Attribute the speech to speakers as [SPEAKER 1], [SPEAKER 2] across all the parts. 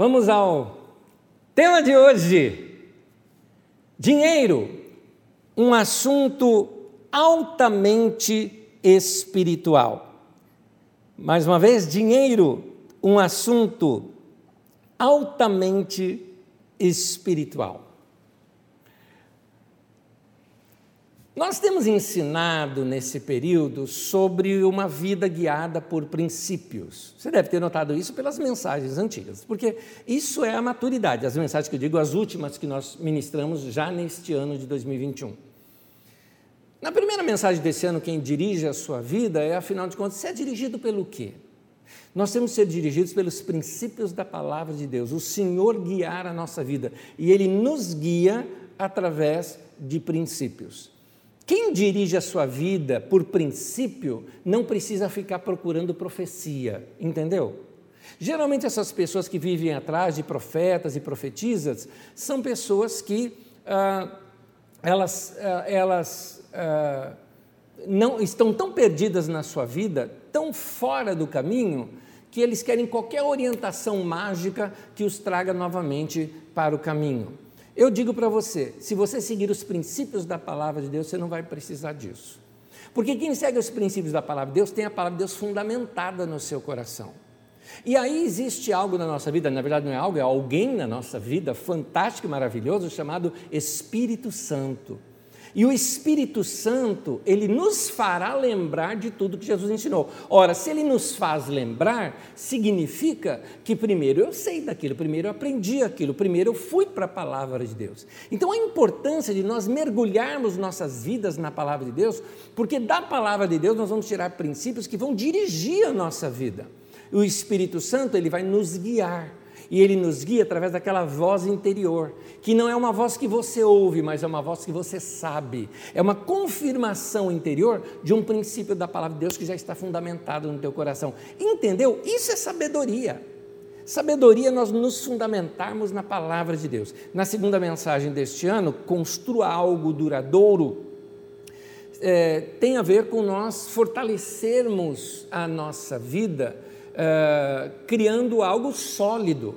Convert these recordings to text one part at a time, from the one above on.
[SPEAKER 1] Vamos ao tema de hoje: dinheiro, um assunto altamente espiritual. Mais uma vez, dinheiro, um assunto altamente espiritual. Nós temos ensinado nesse período sobre uma vida guiada por princípios. Você deve ter notado isso pelas mensagens antigas, porque isso é a maturidade, as mensagens que eu digo, as últimas que nós ministramos já neste ano de 2021. Na primeira mensagem desse ano, quem dirige a sua vida é, afinal de contas, você é dirigido pelo quê? Nós temos que ser dirigidos pelos princípios da palavra de Deus, o Senhor guiar a nossa vida, e Ele nos guia através de princípios. Quem dirige a sua vida por princípio não precisa ficar procurando profecia, entendeu? Geralmente, essas pessoas que vivem atrás de profetas e profetisas são pessoas que ah, elas, ah, elas ah, não estão tão perdidas na sua vida, tão fora do caminho, que eles querem qualquer orientação mágica que os traga novamente para o caminho. Eu digo para você: se você seguir os princípios da palavra de Deus, você não vai precisar disso. Porque quem segue os princípios da palavra de Deus tem a palavra de Deus fundamentada no seu coração. E aí existe algo na nossa vida, na verdade não é algo, é alguém na nossa vida fantástico e maravilhoso chamado Espírito Santo. E o Espírito Santo, ele nos fará lembrar de tudo que Jesus ensinou. Ora, se ele nos faz lembrar, significa que primeiro eu sei daquilo, primeiro eu aprendi aquilo, primeiro eu fui para a palavra de Deus. Então a importância de nós mergulharmos nossas vidas na palavra de Deus, porque da palavra de Deus nós vamos tirar princípios que vão dirigir a nossa vida. O Espírito Santo, ele vai nos guiar e ele nos guia através daquela voz interior, que não é uma voz que você ouve, mas é uma voz que você sabe. É uma confirmação interior de um princípio da palavra de Deus que já está fundamentado no teu coração. Entendeu? Isso é sabedoria. Sabedoria é nós nos fundamentarmos na palavra de Deus. Na segunda mensagem deste ano, construa algo duradouro. É, tem a ver com nós fortalecermos a nossa vida uh, criando algo sólido.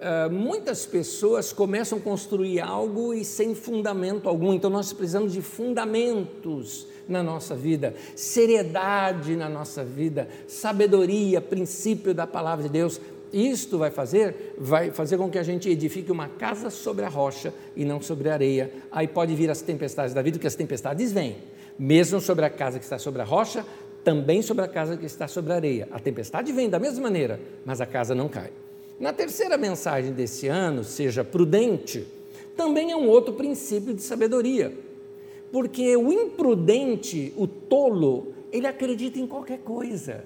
[SPEAKER 1] Uh, muitas pessoas começam a construir algo e sem fundamento algum, então nós precisamos de fundamentos na nossa vida, seriedade na nossa vida, sabedoria, princípio da palavra de Deus. Isto vai fazer, vai fazer com que a gente edifique uma casa sobre a rocha e não sobre a areia. Aí pode vir as tempestades da vida, porque as tempestades vêm. Mesmo sobre a casa que está sobre a rocha, também sobre a casa que está sobre a areia. A tempestade vem da mesma maneira, mas a casa não cai. Na terceira mensagem desse ano, seja prudente, também é um outro princípio de sabedoria. Porque o imprudente, o tolo, ele acredita em qualquer coisa.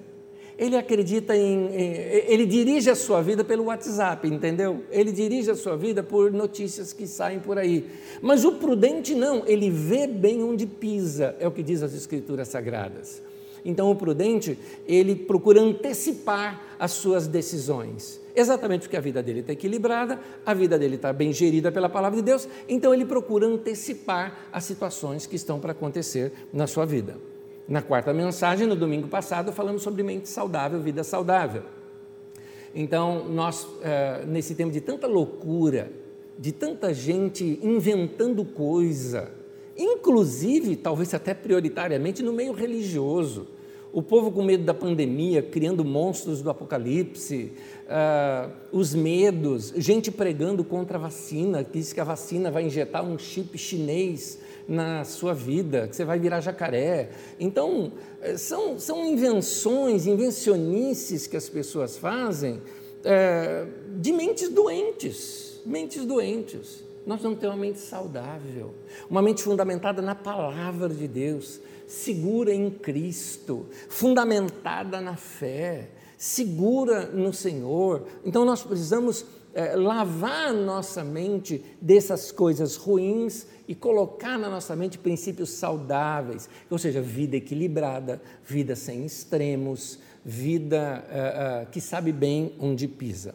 [SPEAKER 1] Ele acredita em, Ele dirige a sua vida pelo WhatsApp, entendeu? Ele dirige a sua vida por notícias que saem por aí. Mas o prudente não, ele vê bem onde pisa, é o que diz as Escrituras Sagradas. Então, o prudente, ele procura antecipar as suas decisões. Exatamente porque a vida dele está equilibrada, a vida dele está bem gerida pela palavra de Deus, então ele procura antecipar as situações que estão para acontecer na sua vida. Na quarta mensagem, no domingo passado, falamos sobre mente saudável, vida saudável. Então, nós, eh, nesse tempo de tanta loucura, de tanta gente inventando coisa, inclusive, talvez até prioritariamente no meio religioso, o povo com medo da pandemia, criando monstros do apocalipse, uh, os medos, gente pregando contra a vacina, que diz que a vacina vai injetar um chip chinês na sua vida, que você vai virar jacaré. Então, eh, são, são invenções, invencionices que as pessoas fazem é, de mentes doentes, mentes doentes. Nós vamos ter uma mente saudável, uma mente fundamentada na palavra de Deus, segura em Cristo, fundamentada na fé, segura no Senhor. Então nós precisamos é, lavar a nossa mente dessas coisas ruins e colocar na nossa mente princípios saudáveis, ou seja, vida equilibrada, vida sem extremos, vida é, é, que sabe bem onde pisa.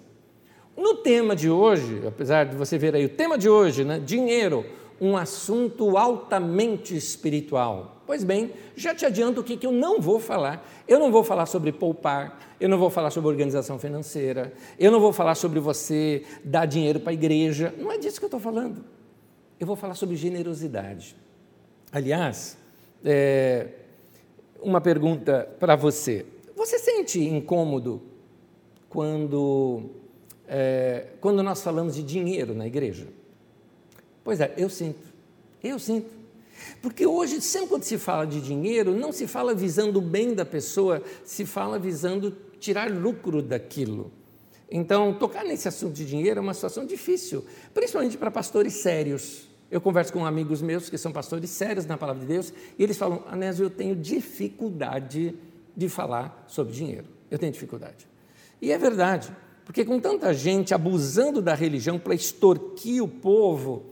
[SPEAKER 1] No tema de hoje, apesar de você ver aí o tema de hoje, né, dinheiro, um assunto altamente espiritual. Pois bem, já te adianto o que, que eu não vou falar. Eu não vou falar sobre poupar, eu não vou falar sobre organização financeira, eu não vou falar sobre você dar dinheiro para a igreja. Não é disso que eu estou falando. Eu vou falar sobre generosidade. Aliás, é, uma pergunta para você. Você sente incômodo quando, é, quando nós falamos de dinheiro na igreja? Pois é, eu sinto. Eu sinto. Porque hoje, sempre quando se fala de dinheiro, não se fala visando o bem da pessoa, se fala visando tirar lucro daquilo. Então, tocar nesse assunto de dinheiro é uma situação difícil, principalmente para pastores sérios. Eu converso com amigos meus que são pastores sérios na palavra de Deus e eles falam: Anésio, eu tenho dificuldade de falar sobre dinheiro. Eu tenho dificuldade. E é verdade, porque com tanta gente abusando da religião para extorquir o povo,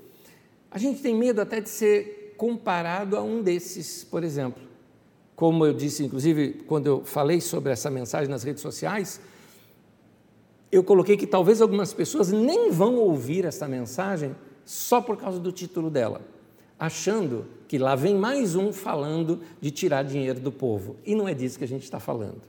[SPEAKER 1] a gente tem medo até de ser comparado a um desses, por exemplo. Como eu disse, inclusive, quando eu falei sobre essa mensagem nas redes sociais, eu coloquei que talvez algumas pessoas nem vão ouvir essa mensagem só por causa do título dela, achando que lá vem mais um falando de tirar dinheiro do povo. E não é disso que a gente está falando.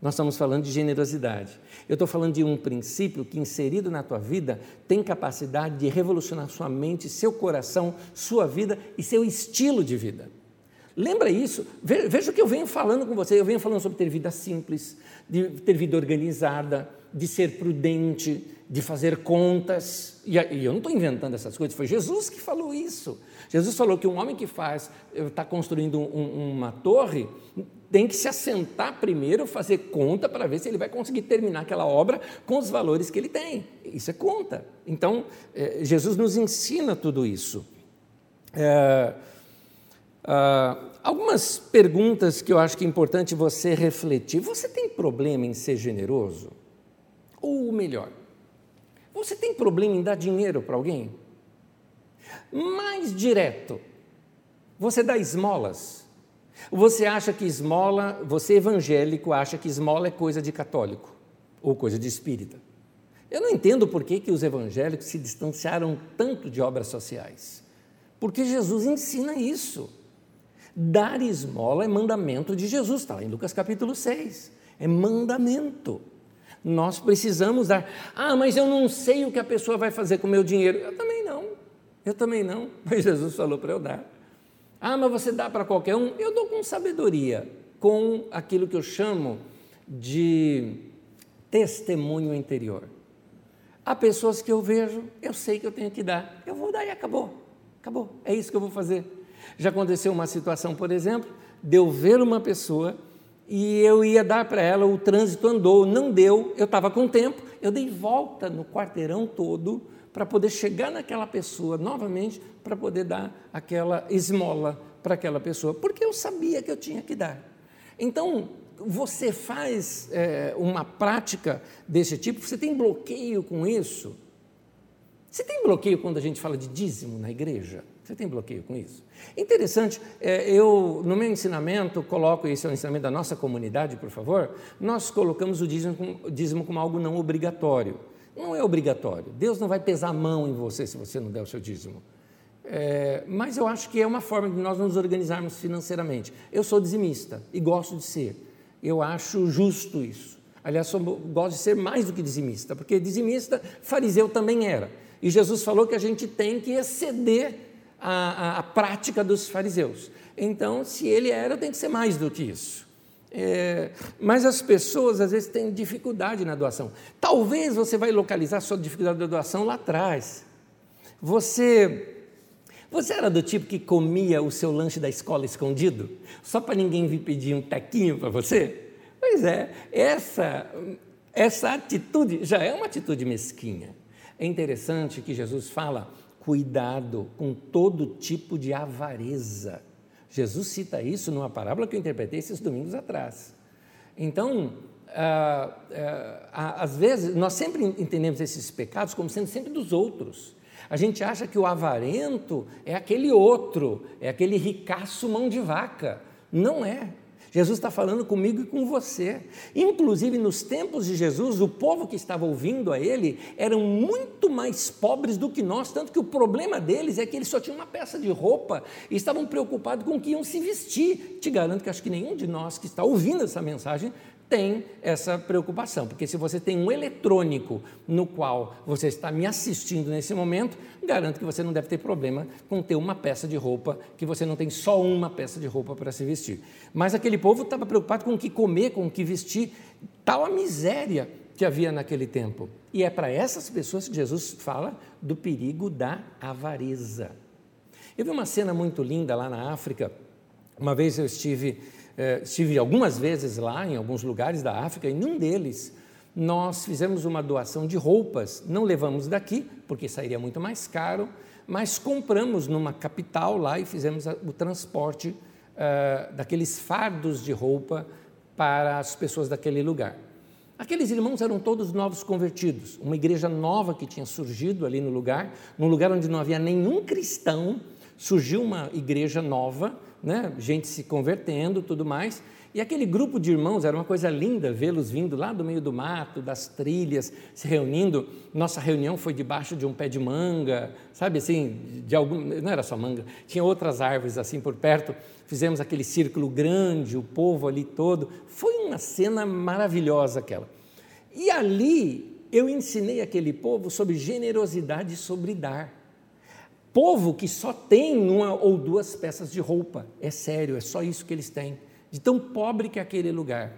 [SPEAKER 1] Nós estamos falando de generosidade. Eu estou falando de um princípio que, inserido na tua vida, tem capacidade de revolucionar sua mente, seu coração, sua vida e seu estilo de vida. Lembra isso? Veja o que eu venho falando com você. Eu venho falando sobre ter vida simples, de ter vida organizada, de ser prudente, de fazer contas. E eu não estou inventando essas coisas, foi Jesus que falou isso. Jesus falou que um homem que faz, está construindo um, uma torre, tem que se assentar primeiro, fazer conta para ver se ele vai conseguir terminar aquela obra com os valores que ele tem. Isso é conta. Então, é, Jesus nos ensina tudo isso. É, ah, algumas perguntas que eu acho que é importante você refletir. Você tem problema em ser generoso? Ou melhor, você tem problema em dar dinheiro para alguém? Mais direto, você dá esmolas? Você acha que esmola, você evangélico acha que esmola é coisa de católico ou coisa de espírita? Eu não entendo por que, que os evangélicos se distanciaram tanto de obras sociais. Porque Jesus ensina isso. Dar esmola é mandamento de Jesus, está lá em Lucas capítulo 6. É mandamento. Nós precisamos dar. Ah, mas eu não sei o que a pessoa vai fazer com o meu dinheiro. Eu também. Eu também não. Mas Jesus falou para eu dar. Ah, mas você dá para qualquer um? Eu dou com sabedoria, com aquilo que eu chamo de testemunho interior. Há pessoas que eu vejo, eu sei que eu tenho que dar, eu vou dar e acabou. Acabou. É isso que eu vou fazer. Já aconteceu uma situação, por exemplo, de eu ver uma pessoa e eu ia dar para ela, o trânsito andou, não deu, eu estava com tempo, eu dei volta no quarteirão todo para poder chegar naquela pessoa novamente, para poder dar aquela esmola para aquela pessoa, porque eu sabia que eu tinha que dar. Então, você faz é, uma prática desse tipo, você tem bloqueio com isso? Você tem bloqueio quando a gente fala de dízimo na igreja? Você tem bloqueio com isso? Interessante, é, eu no meu ensinamento coloco, esse é o ensinamento da nossa comunidade, por favor, nós colocamos o dízimo, dízimo como algo não obrigatório. Não é obrigatório. Deus não vai pesar a mão em você se você não der o seu dízimo. É, mas eu acho que é uma forma de nós nos organizarmos financeiramente. Eu sou dizimista e gosto de ser. Eu acho justo isso. Aliás, gosto de ser mais do que dizimista, porque dizimista, fariseu também era. E Jesus falou que a gente tem que exceder a, a, a prática dos fariseus. Então, se ele era, tem que ser mais do que isso. É, mas as pessoas às vezes têm dificuldade na doação. Talvez você vai localizar sua dificuldade da doação lá atrás. Você você era do tipo que comia o seu lanche da escola escondido, só para ninguém vir pedir um tequinho para você? Pois é, essa essa atitude já é uma atitude mesquinha. É interessante que Jesus fala cuidado com todo tipo de avareza. Jesus cita isso numa parábola que eu interpretei esses domingos atrás. Então, ah, ah, às vezes, nós sempre entendemos esses pecados como sendo sempre dos outros. A gente acha que o avarento é aquele outro, é aquele ricaço mão de vaca. Não é. Jesus está falando comigo e com você. Inclusive, nos tempos de Jesus, o povo que estava ouvindo a ele eram muito mais pobres do que nós, tanto que o problema deles é que eles só tinham uma peça de roupa e estavam preocupados com o que iam se vestir. Te garanto que acho que nenhum de nós que está ouvindo essa mensagem tem essa preocupação, porque se você tem um eletrônico no qual você está me assistindo nesse momento, garanto que você não deve ter problema com ter uma peça de roupa, que você não tem só uma peça de roupa para se vestir. Mas aquele povo estava preocupado com o que comer, com o que vestir, tal a miséria que havia naquele tempo. E é para essas pessoas que Jesus fala do perigo da avareza. Eu vi uma cena muito linda lá na África. Uma vez eu estive é, estive algumas vezes lá, em alguns lugares da África, e num deles nós fizemos uma doação de roupas. Não levamos daqui, porque sairia muito mais caro, mas compramos numa capital lá e fizemos o transporte uh, daqueles fardos de roupa para as pessoas daquele lugar. Aqueles irmãos eram todos novos convertidos, uma igreja nova que tinha surgido ali no lugar, num lugar onde não havia nenhum cristão, surgiu uma igreja nova né? gente se convertendo, tudo mais. E aquele grupo de irmãos era uma coisa linda vê-los vindo lá do meio do mato, das trilhas, se reunindo. Nossa reunião foi debaixo de um pé de manga, sabe assim, de algum, não era só manga, tinha outras árvores assim por perto. Fizemos aquele círculo grande, o povo ali todo. Foi uma cena maravilhosa aquela. E ali eu ensinei aquele povo sobre generosidade e sobre dar povo que só tem uma ou duas peças de roupa. É sério, é só isso que eles têm. De tão pobre que é aquele lugar.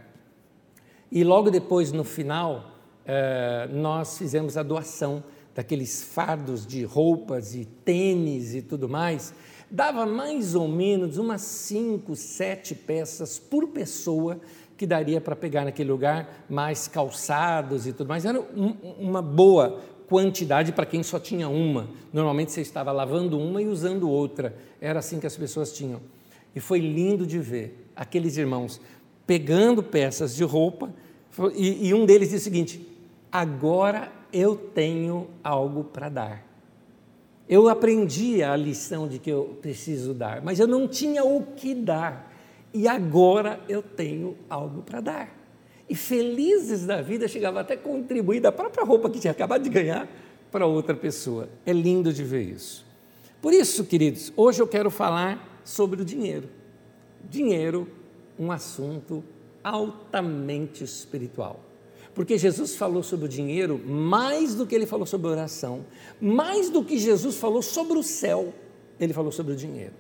[SPEAKER 1] E logo depois, no final, eh, nós fizemos a doação daqueles fardos de roupas e tênis e tudo mais. Dava mais ou menos umas cinco, sete peças por pessoa que daria para pegar naquele lugar, mais calçados e tudo mais. Era um, uma boa quantidade para quem só tinha uma. Normalmente você estava lavando uma e usando outra. Era assim que as pessoas tinham. E foi lindo de ver aqueles irmãos pegando peças de roupa e, e um deles disse o seguinte: agora eu tenho algo para dar. Eu aprendi a lição de que eu preciso dar, mas eu não tinha o que dar. E agora eu tenho algo para dar e felizes da vida chegava até a contribuir da própria roupa que tinha acabado de ganhar para outra pessoa. É lindo de ver isso. Por isso, queridos, hoje eu quero falar sobre o dinheiro. Dinheiro, um assunto altamente espiritual. Porque Jesus falou sobre o dinheiro mais do que ele falou sobre oração, mais do que Jesus falou sobre o céu, ele falou sobre o dinheiro.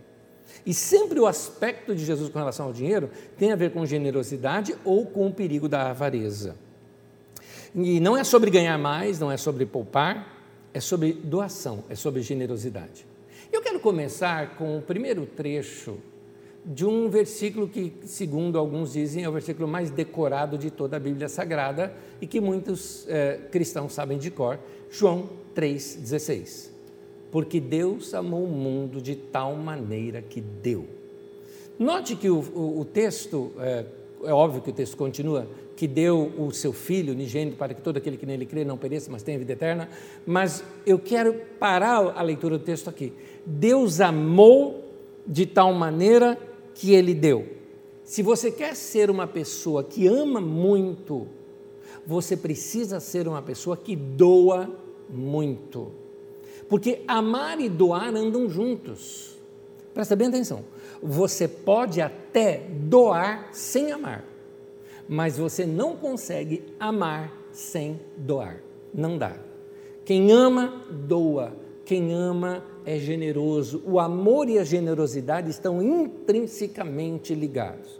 [SPEAKER 1] E sempre o aspecto de Jesus com relação ao dinheiro tem a ver com generosidade ou com o perigo da avareza. E não é sobre ganhar mais, não é sobre poupar, é sobre doação, é sobre generosidade. Eu quero começar com o primeiro trecho de um versículo que, segundo alguns dizem, é o versículo mais decorado de toda a Bíblia Sagrada e que muitos eh, cristãos sabem de cor, João 3,16 porque Deus amou o mundo de tal maneira que deu. Note que o, o, o texto, é, é, óbvio que o texto continua, que deu o seu Filho unigênito para que todo aquele que nele crê não pereça, mas tenha vida eterna, mas eu quero parar a leitura do texto aqui. Deus amou de tal maneira que ele deu. Se você quer ser uma pessoa que ama muito, você precisa ser uma pessoa que doa muito. Porque amar e doar andam juntos. Presta bem atenção. Você pode até doar sem amar, mas você não consegue amar sem doar. Não dá. Quem ama, doa. Quem ama é generoso. O amor e a generosidade estão intrinsecamente ligados.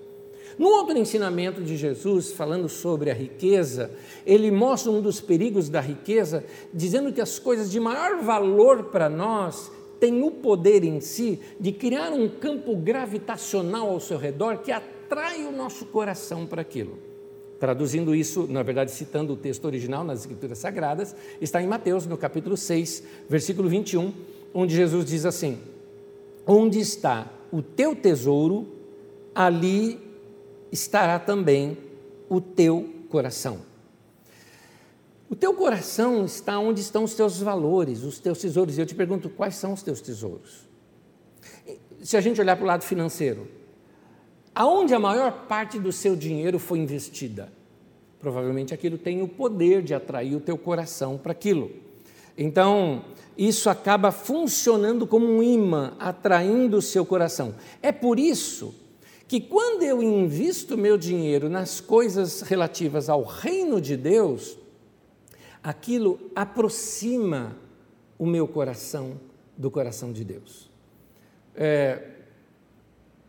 [SPEAKER 1] No outro ensinamento de Jesus, falando sobre a riqueza, ele mostra um dos perigos da riqueza, dizendo que as coisas de maior valor para nós têm o poder em si de criar um campo gravitacional ao seu redor que atrai o nosso coração para aquilo. Traduzindo isso, na verdade, citando o texto original nas Escrituras Sagradas, está em Mateus, no capítulo 6, versículo 21, onde Jesus diz assim: Onde está o teu tesouro, ali estará também o teu coração. O teu coração está onde estão os teus valores, os teus tesouros. E eu te pergunto, quais são os teus tesouros? Se a gente olhar para o lado financeiro, Aonde a maior parte do seu dinheiro foi investida? Provavelmente aquilo tem o poder de atrair o teu coração para aquilo. Então, isso acaba funcionando como um imã, atraindo o seu coração. É por isso que quando eu invisto meu dinheiro nas coisas relativas ao reino de Deus, aquilo aproxima o meu coração do coração de Deus. É,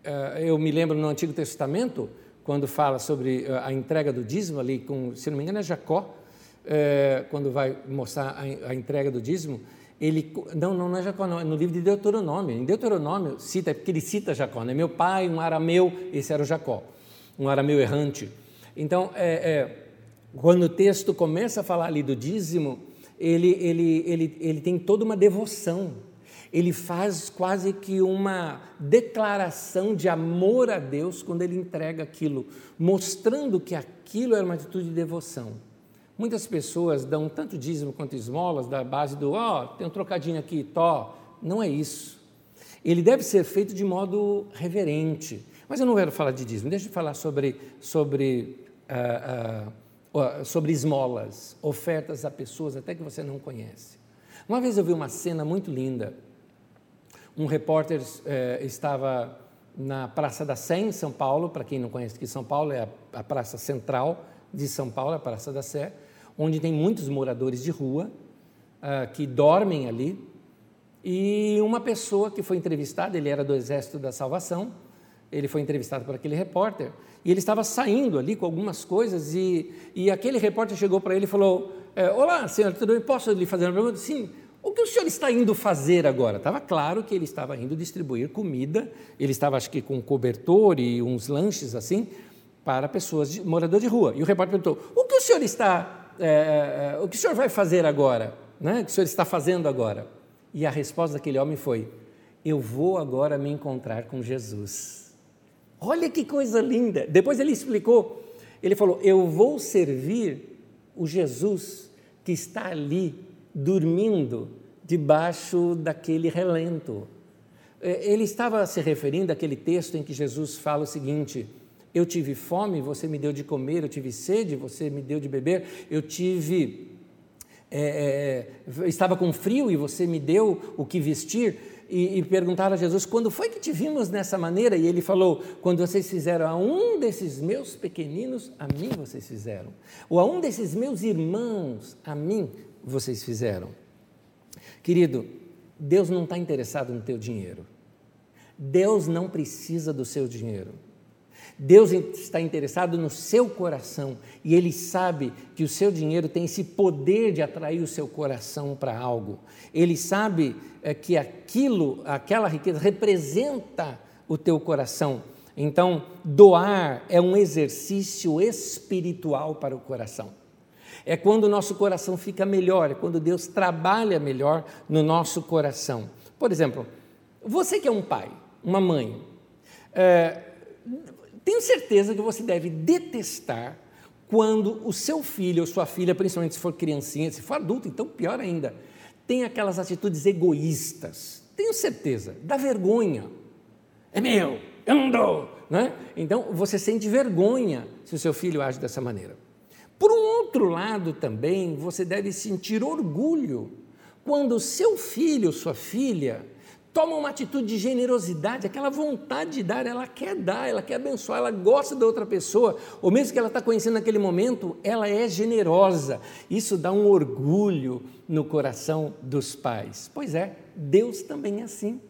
[SPEAKER 1] é, eu me lembro no Antigo Testamento, quando fala sobre eh, a entrega do dízimo ali, com, se não me engano é Jacó, é, quando vai mostrar a, a, entrega do dízimo, ele, não, não, não é Jacó, é no livro de Deuteronômio. Em Deuteronômio, cita, porque ele cita Jacó, né? Meu pai, um arameu, esse era o Jacó, um arameu errante. Então, é, é, quando o texto começa a falar ali do dízimo, ele, ele, ele, ele tem toda uma devoção ele faz quase que uma declaração de amor a Deus quando ele entrega aquilo, mostrando que aquilo era uma atitude de devoção. Muitas pessoas dão tanto dízimo quanto esmolas da base do, ó, oh, tem um trocadinho aqui, tó. Não é isso. Ele deve ser feito de modo reverente. Mas eu não quero falar de dízimo, deixa eu falar sobre, sobre, uh, uh, sobre esmolas, ofertas a pessoas até que você não conhece. Uma vez eu vi uma cena muito linda um repórter eh, estava na Praça da Sé, em São Paulo. Para quem não conhece aqui, São Paulo é a, a praça central de São Paulo, a Praça da Sé, onde tem muitos moradores de rua uh, que dormem ali. E uma pessoa que foi entrevistada, ele era do Exército da Salvação, ele foi entrevistado por aquele repórter, e ele estava saindo ali com algumas coisas, e, e aquele repórter chegou para ele e falou: eh, Olá, senhor, tudo bem? Posso lhe fazer uma pergunta? Sim. O que o senhor está indo fazer agora? Estava claro que ele estava indo distribuir comida, ele estava, acho que, com um cobertor e uns lanches assim, para pessoas, de, morador de rua. E o repórter perguntou: o que o senhor está, é, é, o que o senhor vai fazer agora? Né? O que o senhor está fazendo agora? E a resposta daquele homem foi: eu vou agora me encontrar com Jesus. Olha que coisa linda! Depois ele explicou, ele falou: eu vou servir o Jesus que está ali dormindo debaixo daquele relento. É, ele estava se referindo àquele texto em que Jesus fala o seguinte: Eu tive fome, você me deu de comer, eu tive sede, você me deu de beber, eu tive. É, é, estava com frio e você me deu o que vestir. E, e perguntaram a Jesus: Quando foi que te vimos nessa maneira? E ele falou: Quando vocês fizeram a um desses meus pequeninos, a mim vocês fizeram. Ou a um desses meus irmãos, a mim vocês fizeram. Querido, Deus não está interessado no teu dinheiro. Deus não precisa do seu dinheiro. Deus está interessado no seu coração e Ele sabe que o seu dinheiro tem esse poder de atrair o seu coração para algo. Ele sabe é, que aquilo, aquela riqueza representa o teu coração. Então, doar é um exercício espiritual para o coração é quando o nosso coração fica melhor, é quando Deus trabalha melhor no nosso coração. Por exemplo, você que é um pai, uma mãe, é, tenho certeza que você deve detestar quando o seu filho ou sua filha, principalmente se for criancinha, se for adulto, então pior ainda, tem aquelas atitudes egoístas. Tenho certeza, dá vergonha. É meu, eu não dou. Né? Então você sente vergonha se o seu filho age dessa maneira. Por um outro lado, também, você deve sentir orgulho quando seu filho, sua filha, toma uma atitude de generosidade, aquela vontade de dar, ela quer dar, ela quer abençoar, ela gosta da outra pessoa, ou mesmo que ela está conhecendo naquele momento, ela é generosa. Isso dá um orgulho no coração dos pais. Pois é, Deus também é assim.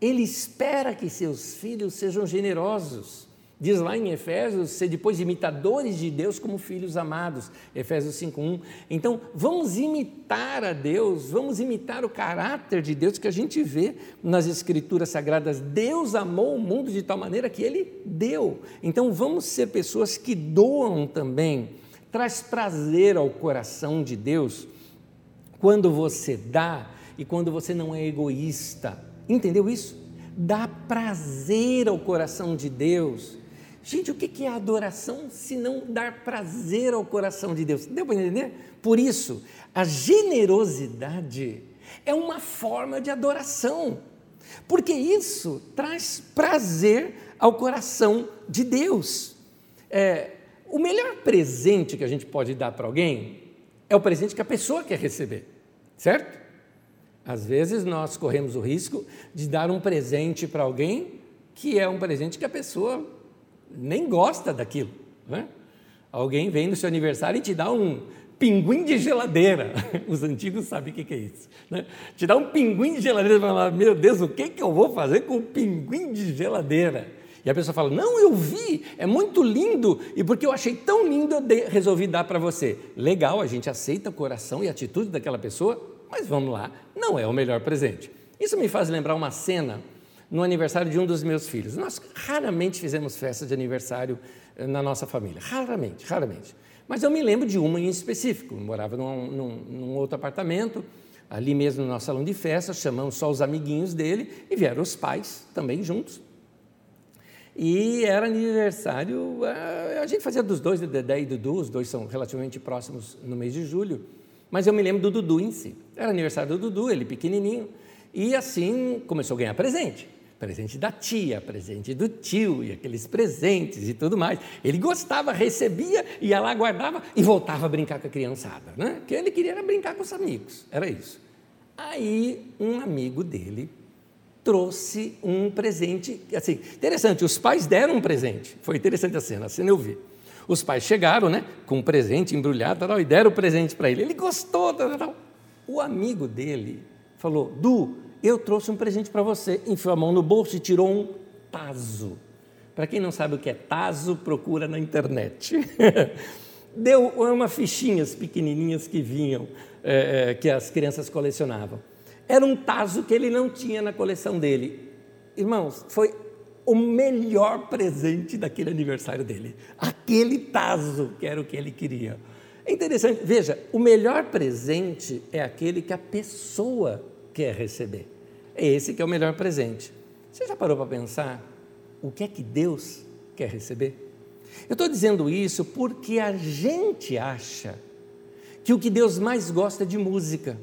[SPEAKER 1] Ele espera que seus filhos sejam generosos. Diz lá em Efésios, ser depois imitadores de Deus como filhos amados, Efésios 5:1. Então, vamos imitar a Deus, vamos imitar o caráter de Deus que a gente vê nas escrituras sagradas. Deus amou o mundo de tal maneira que ele deu. Então, vamos ser pessoas que doam também. Traz prazer ao coração de Deus quando você dá e quando você não é egoísta. Entendeu isso? Dá prazer ao coração de Deus Gente, o que é adoração se não dar prazer ao coração de Deus? Deu para entender? Por isso, a generosidade é uma forma de adoração, porque isso traz prazer ao coração de Deus. É, o melhor presente que a gente pode dar para alguém é o presente que a pessoa quer receber, certo? Às vezes nós corremos o risco de dar um presente para alguém que é um presente que a pessoa nem gosta daquilo. Né? Alguém vem no seu aniversário e te dá um pinguim de geladeira. Os antigos sabem o que é isso. Né? Te dá um pinguim de geladeira e fala, meu Deus, o que, que eu vou fazer com o pinguim de geladeira? E a pessoa fala, não, eu vi, é muito lindo, e porque eu achei tão lindo, eu resolvi dar para você. Legal, a gente aceita o coração e a atitude daquela pessoa, mas vamos lá, não é o melhor presente. Isso me faz lembrar uma cena no aniversário de um dos meus filhos. Nós raramente fizemos festa de aniversário na nossa família. Raramente, raramente. Mas eu me lembro de uma em específico. Eu morava num, num, num outro apartamento, ali mesmo no nosso salão de festa, chamamos só os amiguinhos dele e vieram os pais também juntos. E era aniversário, a gente fazia dos dois, Dedé e Dudu, os dois são relativamente próximos no mês de julho, mas eu me lembro do Dudu em si. Era aniversário do Dudu, ele pequenininho, e assim começou a ganhar presente presente da tia, presente do tio e aqueles presentes e tudo mais. Ele gostava, recebia, ia lá, guardava e voltava a brincar com a criançada, né? Que ele queria era brincar com os amigos, era isso. Aí um amigo dele trouxe um presente, assim, interessante, os pais deram um presente, foi interessante a cena, a cena eu vi. Os pais chegaram, né, com um presente embrulhado tal, e deram o presente para ele. Ele gostou, tal, tal. O amigo dele falou: Du, eu trouxe um presente para você. Enfiou a mão no bolso e tirou um taso. Para quem não sabe o que é taso, procura na internet. Deu umas fichinhas pequenininhas que vinham, é, é, que as crianças colecionavam. Era um taso que ele não tinha na coleção dele. Irmãos, foi o melhor presente daquele aniversário dele. Aquele taso que era o que ele queria. É interessante, veja, o melhor presente é aquele que a pessoa quer receber. É esse que é o melhor presente. Você já parou para pensar o que é que Deus quer receber? Eu estou dizendo isso porque a gente acha que o que Deus mais gosta é de música.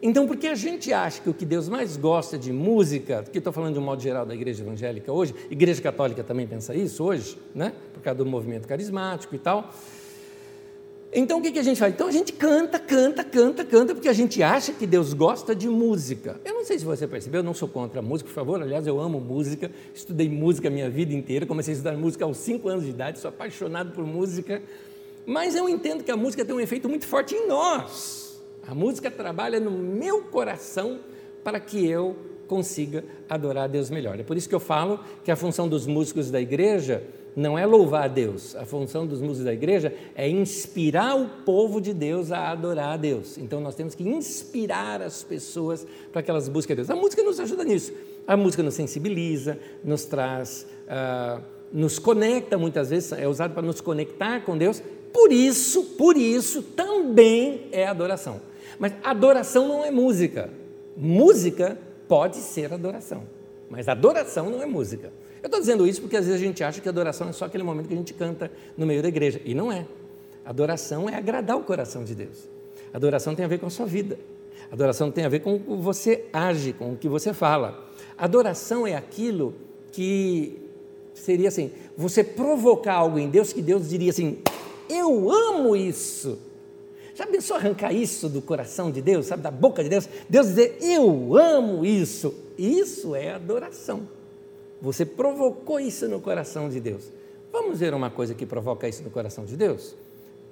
[SPEAKER 1] Então, porque a gente acha que o que Deus mais gosta é de música, que estou falando de um modo geral da igreja evangélica hoje, igreja católica também pensa isso hoje, né? por causa do movimento carismático e tal, então o que, que a gente faz? Então a gente canta, canta, canta, canta, porque a gente acha que Deus gosta de música. Eu não sei se você percebeu, eu não sou contra a música, por favor, aliás, eu amo música, estudei música a minha vida inteira, comecei a estudar música aos 5 anos de idade, sou apaixonado por música, mas eu entendo que a música tem um efeito muito forte em nós. A música trabalha no meu coração para que eu consiga adorar a Deus melhor. É por isso que eu falo que a função dos músicos da igreja não é louvar a Deus. A função dos músicos da igreja é inspirar o povo de Deus a adorar a Deus. Então nós temos que inspirar as pessoas para que elas busquem a Deus. A música nos ajuda nisso. A música nos sensibiliza, nos traz, uh, nos conecta muitas vezes, é usado para nos conectar com Deus. Por isso, por isso também é adoração. Mas adoração não é música. Música pode ser adoração, mas adoração não é música. Eu estou dizendo isso porque às vezes a gente acha que adoração é só aquele momento que a gente canta no meio da igreja. E não é. Adoração é agradar o coração de Deus. Adoração tem a ver com a sua vida. Adoração tem a ver com o que você age, com o que você fala. Adoração é aquilo que seria assim: você provocar algo em Deus que Deus diria assim: eu amo isso. Já pensou arrancar isso do coração de Deus, sabe, da boca de Deus? Deus dizer: eu amo isso. Isso é adoração. Você provocou isso no coração de Deus. Vamos ver uma coisa que provoca isso no coração de Deus?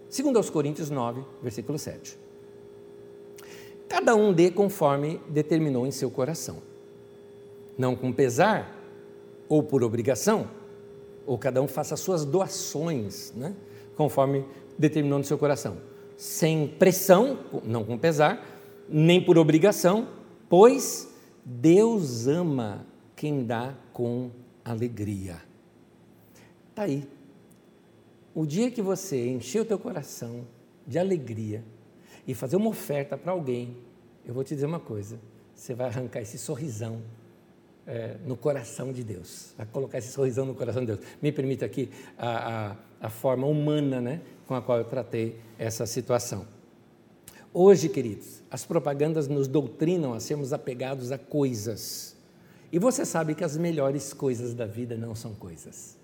[SPEAKER 1] Segundo aos Coríntios 9, versículo 7. Cada um dê conforme determinou em seu coração, não com pesar ou por obrigação, ou cada um faça suas doações, né? conforme determinou no seu coração, sem pressão, não com pesar, nem por obrigação, pois Deus ama quem dá com alegria. Está aí. O dia que você encher o teu coração de alegria e fazer uma oferta para alguém, eu vou te dizer uma coisa: você vai arrancar esse sorrisão é, no coração de Deus, vai colocar esse sorrisão no coração de Deus. Me permita aqui a, a, a forma humana né, com a qual eu tratei essa situação. Hoje, queridos, as propagandas nos doutrinam a sermos apegados a coisas E você sabe que as melhores coisas da vida não são coisas.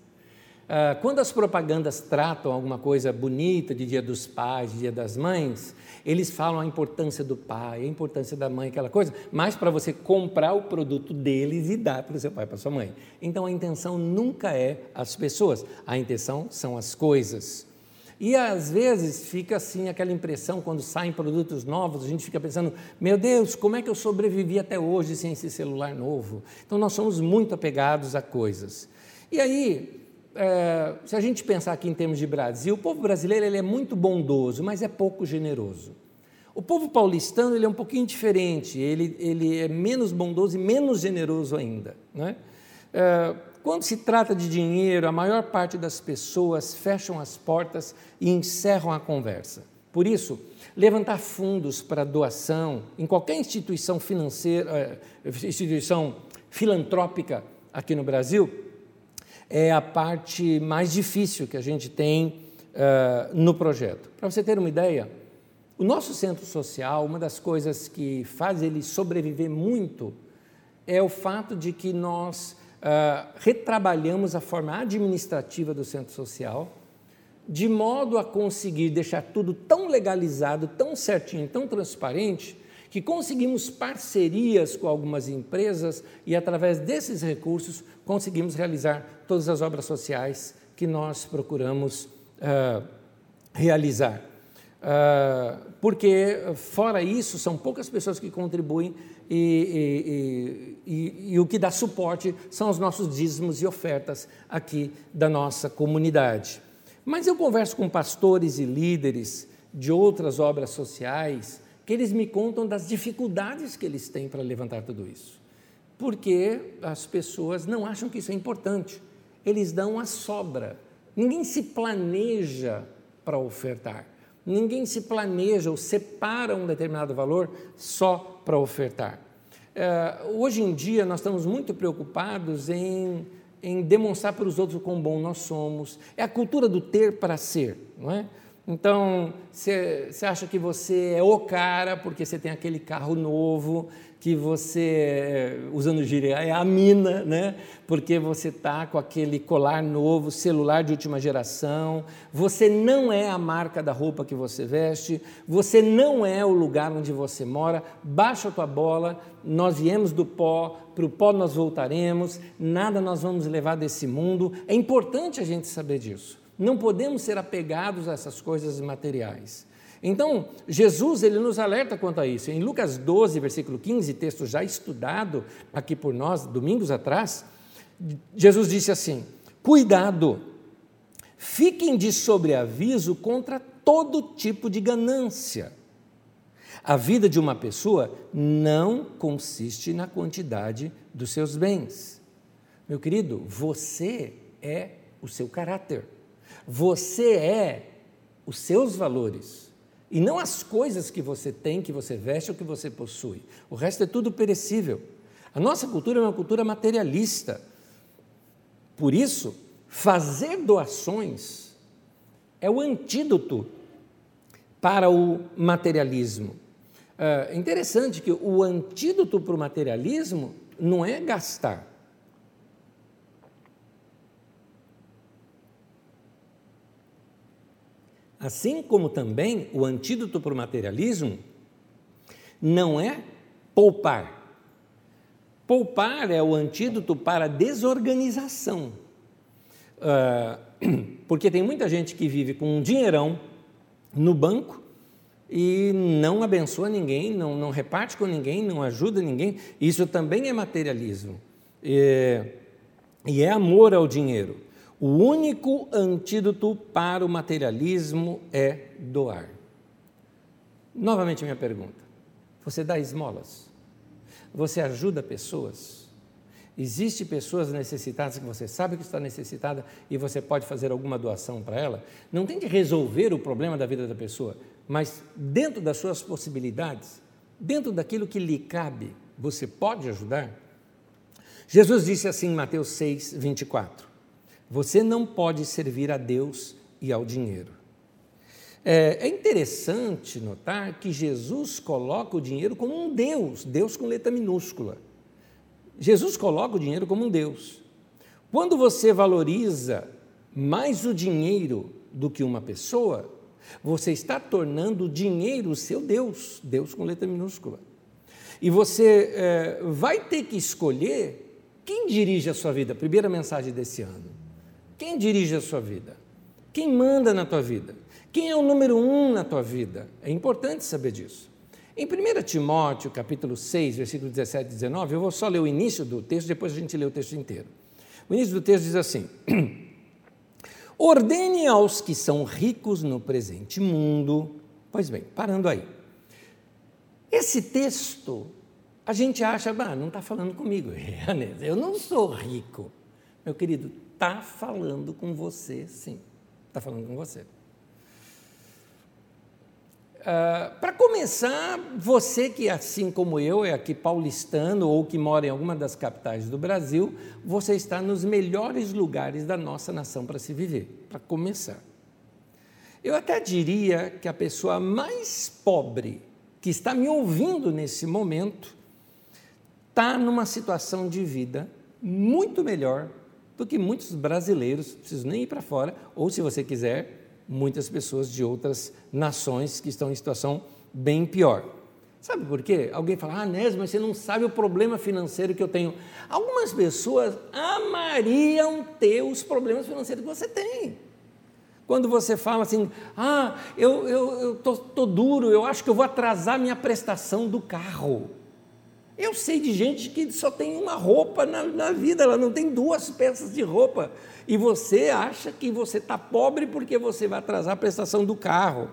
[SPEAKER 1] Ah, quando as propagandas tratam alguma coisa bonita de Dia dos Pais, de Dia das Mães, eles falam a importância do pai, a importância da mãe, aquela coisa, mas para você comprar o produto deles e dar para o seu pai, para sua mãe. Então a intenção nunca é as pessoas, a intenção são as coisas. E às vezes fica assim aquela impressão quando saem produtos novos, a gente fica pensando: meu Deus, como é que eu sobrevivi até hoje sem esse celular novo? Então nós somos muito apegados a coisas. E aí, é, se a gente pensar aqui em termos de Brasil, o povo brasileiro ele é muito bondoso, mas é pouco generoso. O povo paulistano ele é um pouquinho diferente, ele, ele é menos bondoso e menos generoso ainda. Né? É, quando se trata de dinheiro, a maior parte das pessoas fecham as portas e encerram a conversa. Por isso, levantar fundos para doação em qualquer instituição financeira, eh, instituição filantrópica aqui no Brasil, é a parte mais difícil que a gente tem uh, no projeto. Para você ter uma ideia, o nosso centro social, uma das coisas que faz ele sobreviver muito é o fato de que nós uh, retrabalhamos a forma administrativa do centro social, de modo a conseguir deixar tudo tão legalizado, tão certinho, tão transparente, que conseguimos parcerias com algumas empresas e, através desses recursos, conseguimos realizar todas as obras sociais que nós procuramos uh, realizar. Uh, porque, fora isso, são poucas pessoas que contribuem e, e, e, e, o que dá suporte são os nossos dízimos e ofertas aqui da nossa comunidade. Mas eu converso com pastores e líderes de outras obras sociais que eles me contam das dificuldades que eles têm para levantar tudo isso. Porque as pessoas não acham que isso é importante. Eles dão a sobra. Ninguém se planeja para ofertar. Ninguém se planeja ou separa um determinado valor só para ofertar. É, hoje em dia, nós estamos muito preocupados em, em demonstrar para os outros o quão bom nós somos. É a cultura do ter para ser, não é? Então, você acha que você é o cara porque você tem aquele carro novo, que você, usando gíria, é a mina, né? porque você está com aquele colar novo, celular de última geração, você não é a marca da roupa que você veste, você não é o lugar onde você mora, baixa a tua bola, nós viemos do pó, para o pó nós voltaremos, nada nós vamos levar desse mundo. É importante a gente saber disso. Não podemos ser apegados a essas coisas materiais. Então, Jesus ele nos alerta quanto a isso. Em Lucas 12, versículo 15, texto já estudado aqui por nós domingos atrás, Jesus disse assim: Cuidado, fiquem de sobreaviso contra todo tipo de ganância. A vida de uma pessoa não consiste na quantidade dos seus bens. Meu querido, você é o seu caráter. Você é os seus valores e não as coisas que você tem, que você veste ou que você possui. O resto é tudo perecível. A nossa cultura é uma cultura materialista. Por isso, fazer doações é o antídoto para o materialismo. É interessante que o antídoto para o materialismo não é gastar, Assim como também o antídoto para o materialismo não é poupar. Poupar é o antídoto para a desorganização. Uh, porque tem muita gente que vive com um dinheirão no banco e não abençoa ninguém, não, não reparte com ninguém, não ajuda ninguém. Isso também é materialismo. E, e é amor ao dinheiro. O único antídoto para o materialismo é doar. Novamente, minha pergunta: você dá esmolas? Você ajuda pessoas? Existem pessoas necessitadas que você sabe que está necessitada e você pode fazer alguma doação para ela? Não tente resolver o problema da vida da pessoa, mas dentro das suas possibilidades, dentro daquilo que lhe cabe, você pode ajudar? Jesus disse assim em Mateus 6, 24: você não pode servir a Deus e ao dinheiro. É, é, interessante notar que Jesus coloca o dinheiro como um Deus, Deus com letra minúscula. Jesus coloca o dinheiro como um Deus. Quando você valoriza mais o dinheiro do que uma pessoa, você está tornando o dinheiro o seu Deus, Deus com letra minúscula. E você é, vai ter que escolher quem dirige a sua vida. Primeira mensagem desse ano. Quem dirige a sua vida? Quem manda na tua vida? Quem é o número um na tua vida? É importante saber disso. Em 1 Timóteo, capítulo 6, versículo 17 e 19, eu vou só ler o início do texto, depois a gente lê o texto inteiro. O início do texto diz assim: Ordene aos que são ricos no presente mundo. Pois bem, parando aí. Esse texto, a gente acha, ah, não está falando comigo, eu não sou rico. Meu querido, está falando com você, sim. Está falando com você. Uh, Para começar, você que, assim como eu, é aqui paulistano ou que mora em alguma das capitais do Brasil, você está nos melhores lugares da nossa nação para se viver. Para começar. Eu até diria que a pessoa mais pobre que está me ouvindo nesse momento está numa situação de vida muito melhor do que muitos brasileiros, não preciso nem ir para fora, ou se você quiser, muitas pessoas de outras nações que estão em situação bem pior. Sabe por quê? Alguém fala, ah, Nésio, mas você não sabe o problema financeiro que eu tenho. Algumas pessoas amariam ter os problemas financeiros que você tem. Quando você fala assim, ah, eu estou eu, tô, duro, eu acho que eu vou atrasar minha prestação do carro. Eu sei de gente que só tem uma roupa na, na vida, ela não tem duas peças de roupa. E você acha que você está pobre porque você vai atrasar a prestação do carro.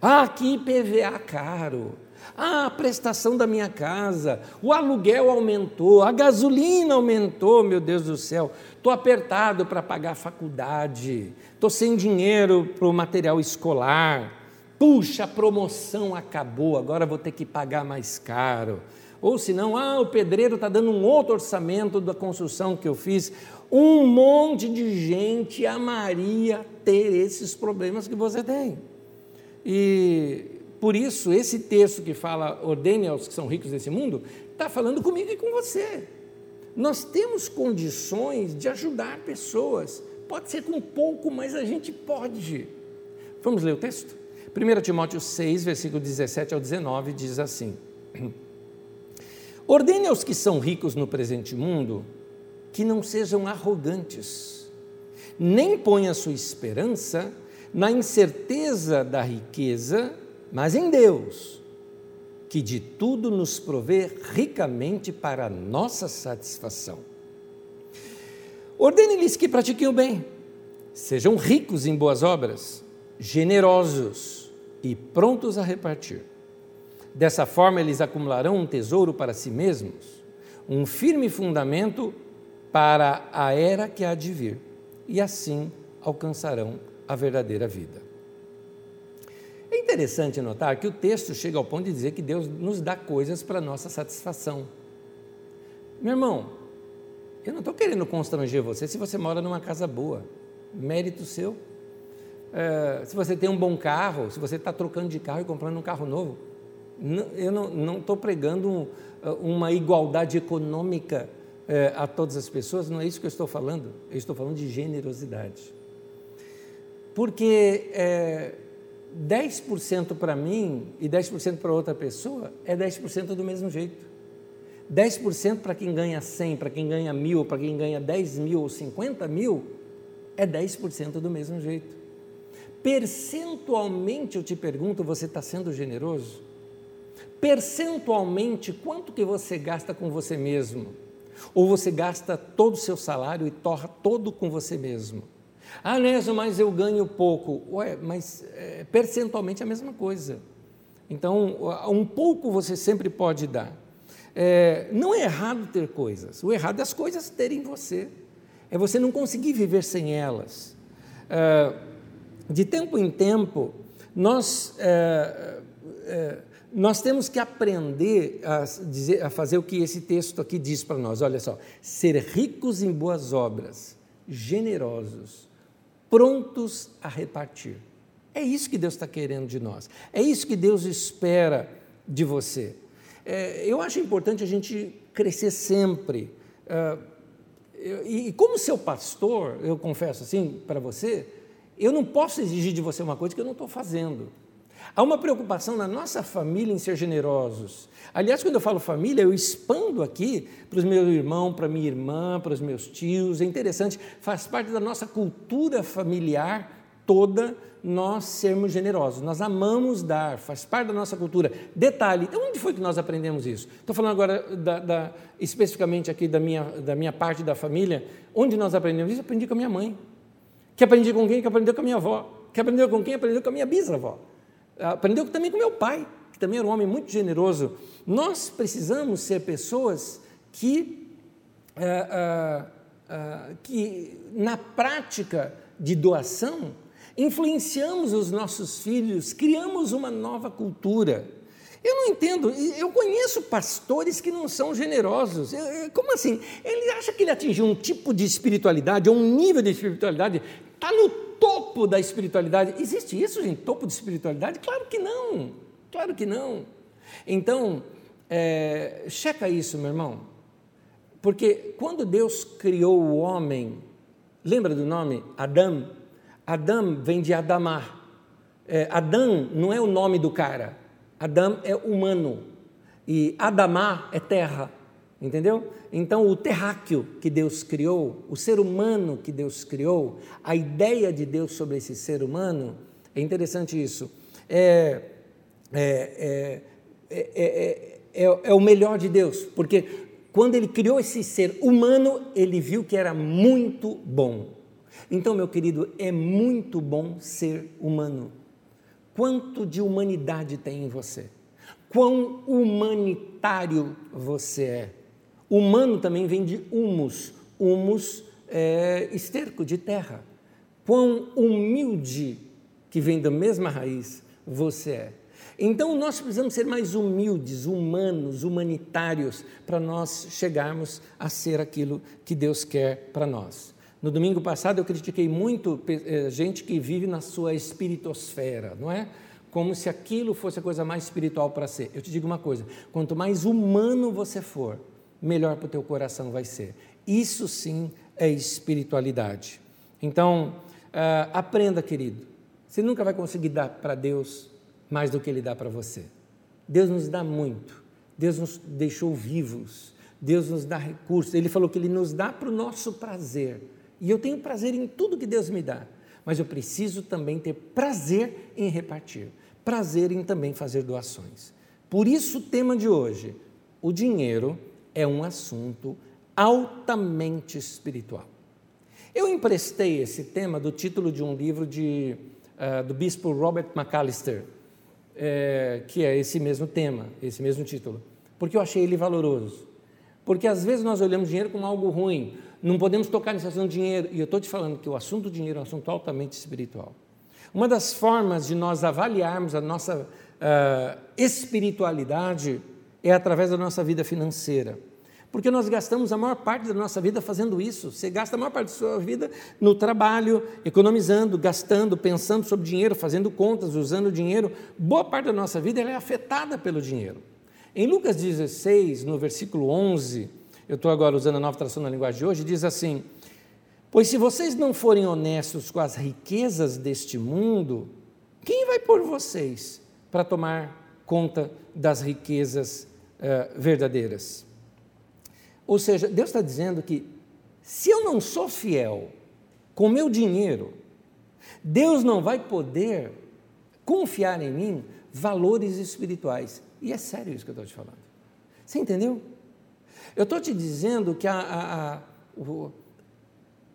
[SPEAKER 1] Ah, que IPVA caro. Ah, a prestação da minha casa, o aluguel aumentou, a gasolina aumentou, meu Deus do céu. Estou apertado para pagar a faculdade, estou sem dinheiro para o material escolar. Puxa, a promoção acabou, agora vou ter que pagar mais caro. Ou se não, ah, o pedreiro está dando um outro orçamento da construção que eu fiz. Um monte de gente amaria ter esses problemas que você tem. E por isso, esse texto que fala ordene aos que são ricos desse mundo, está falando comigo e com você. Nós temos condições de ajudar pessoas. Pode ser com pouco, mas a gente pode. Vamos ler o texto? 1 Timóteo 6, versículo 17 ao 19, diz assim. Ordene aos que são ricos no presente mundo que não sejam arrogantes, nem ponha sua esperança na incerteza da riqueza, mas em Deus, que de tudo nos provê ricamente para nossa satisfação. Ordene-lhes que pratiquem o bem, sejam ricos em boas obras, generosos e prontos a repartir Dessa forma, eles acumularão um tesouro para si mesmos, um firme fundamento para a era que há de vir, e assim alcançarão a verdadeira vida. É interessante notar que o texto chega ao ponto de dizer que Deus nos dá coisas para nossa satisfação. Meu irmão, eu não estou querendo constranger você se você mora numa casa boa, mérito seu. É, se você tem um bom carro, se você está trocando de carro e comprando um carro novo, eu não estou pregando uh, uma igualdade econômica eh, a todas as pessoas, não é isso que eu estou falando. Eu estou falando de generosidade. Porque é, 10% para mim e 10% para outra pessoa é 10% do mesmo jeito. 10% para quem ganha 100, para quem ganha mil, para quem ganha 10 mil ou 50 mil, é 10% do mesmo jeito. Percentualmente, eu te pergunto, você está sendo generoso? Percentualmente quanto que você gasta com você mesmo? Ou você gasta todo o seu salário e torra todo com você mesmo? Ah, Nésio, mas eu ganho pouco. Ué, mas é, percentualmente é a mesma coisa. Então, um pouco você sempre pode dar. É, não é errado ter coisas. O errado é as coisas terem você. É você não conseguir viver sem elas. É, de tempo em tempo, nós é, é, nós temos que aprender a, dizer, a fazer o que esse texto aqui diz para nós. Olha só: ser ricos em boas obras, generosos, prontos a repartir. É isso que Deus está querendo de nós. É isso que Deus espera de você. é, eu acho importante a gente crescer sempre. Uh, eu, e como seu pastor, eu confesso assim para você, eu não posso exigir de você uma coisa que eu não estou fazendo. Há uma preocupação na nossa família em ser generosos. Aliás, quando eu falo família, eu expando aqui para os meus irmãos, para minha irmã, para os meus tios. É interessante, faz parte da nossa cultura familiar toda nós sermos generosos. Nós amamos dar, faz parte da nossa cultura. Detalhe, onde foi que nós aprendemos isso? Estou falando agora da, da, especificamente aqui da minha, da minha parte da família. Onde nós aprendemos isso? Aprendi com a minha mãe. Que aprendi com quem? Que aprendeu com a minha avó. Que aprendeu com quem? Aprendeu com a minha bisavó. Aprendeu também com meu pai, que também era um homem muito generoso. Nós precisamos ser pessoas que, uh, uh, uh, que na prática de doação, influenciamos os nossos filhos, criamos uma nova cultura. Eu não entendo, eu conheço pastores que não são generosos. Como assim? Ele acha que ele atingiu um tipo de espiritualidade, ou um nível de espiritualidade, está no topo da espiritualidade. Existe isso, gente? Topo de espiritualidade? Claro que não. Claro que não. Então, é, checa isso, meu irmão. Porque quando Deus criou o homem, lembra do nome Adão? Adão vem de Adamar. É, Adão não é o nome do cara. Adão é humano. E Adamar é terra. Entendeu? Então, o terráqueo que Deus criou, o ser humano que Deus criou, a ideia de Deus sobre esse ser humano, é interessante isso. É, é, é, é, o melhor de Deus, porque quando ele criou esse ser humano, ele viu que era muito bom. Então, meu querido, é muito bom ser humano. Quanto de humanidade tem em você? Quão humanitário você é? Humano também vem de humus. Humus é esterco de terra. Quão humilde, que vem da mesma raiz, você é. Então nós precisamos ser mais humildes, humanos, humanitários, para nós chegarmos a ser aquilo que Deus quer para nós. No domingo passado eu critiquei muito eh, gente que vive na sua espiritosfera, não é? Como se aquilo fosse a coisa mais espiritual para ser. Eu te digo uma coisa: quanto mais humano você for, melhor para o teu coração vai ser. Isso sim é espiritualidade. Então, uh, aprenda, querido. Você nunca vai conseguir dar para Deus mais do que Ele dá para você. Deus nos dá muito. Deus nos deixou vivos. Deus nos dá recursos. Ele falou que Ele nos dá para o nosso prazer. E eu tenho prazer em tudo que Deus me dá, mas eu preciso também ter prazer em repartir, prazer em também fazer doações. Por isso, o tema de hoje: o dinheiro é um assunto altamente espiritual. Eu emprestei esse tema do título de um livro de, uh, do bispo Robert McAllister, é, que é esse mesmo tema, esse mesmo título, porque eu achei ele valoroso. Porque às vezes nós olhamos dinheiro como algo ruim, não podemos tocar nesse assunto do dinheiro. E eu estou te falando que o assunto do dinheiro é um assunto altamente espiritual. Uma das formas de nós avaliarmos a nossa uh, espiritualidade é através da nossa vida financeira. Porque nós gastamos a maior parte da nossa vida fazendo isso. Você gasta a maior parte da sua vida no trabalho, economizando, gastando, pensando sobre dinheiro, fazendo contas, usando dinheiro. Boa parte da nossa vida é afetada pelo dinheiro. Em Lucas 16, no versículo 11, eu estou agora usando a nova tradução na linguagem de hoje, diz assim: Pois se vocês não forem honestos com as riquezas deste mundo, quem vai por vocês para tomar conta das riquezas uh, verdadeiras? Ou seja, Deus está dizendo que se eu não sou fiel com meu dinheiro, Deus não vai poder confiar em mim valores espirituais. E é sério isso que eu estou te falando. Você entendeu? Eu estou te dizendo que a, a, a,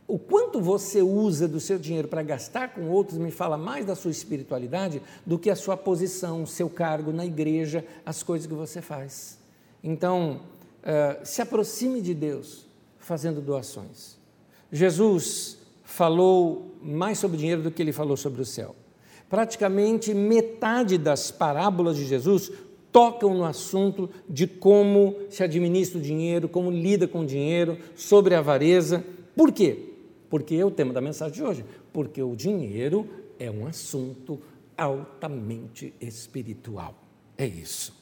[SPEAKER 1] o quanto você usa do seu dinheiro para gastar com outros me fala mais da sua espiritualidade do que a sua posição, o seu cargo na igreja, as coisas que você faz. Então, uh, se aproxime de Deus fazendo doações. Jesus falou mais sobre dinheiro do que ele falou sobre o céu. Praticamente metade das parábolas de Jesus tocam no assunto de como se administra o dinheiro, como lida com o dinheiro, sobre a avareza. Por quê? Porque é o tema da mensagem de hoje. Porque o dinheiro é um assunto altamente espiritual. É isso.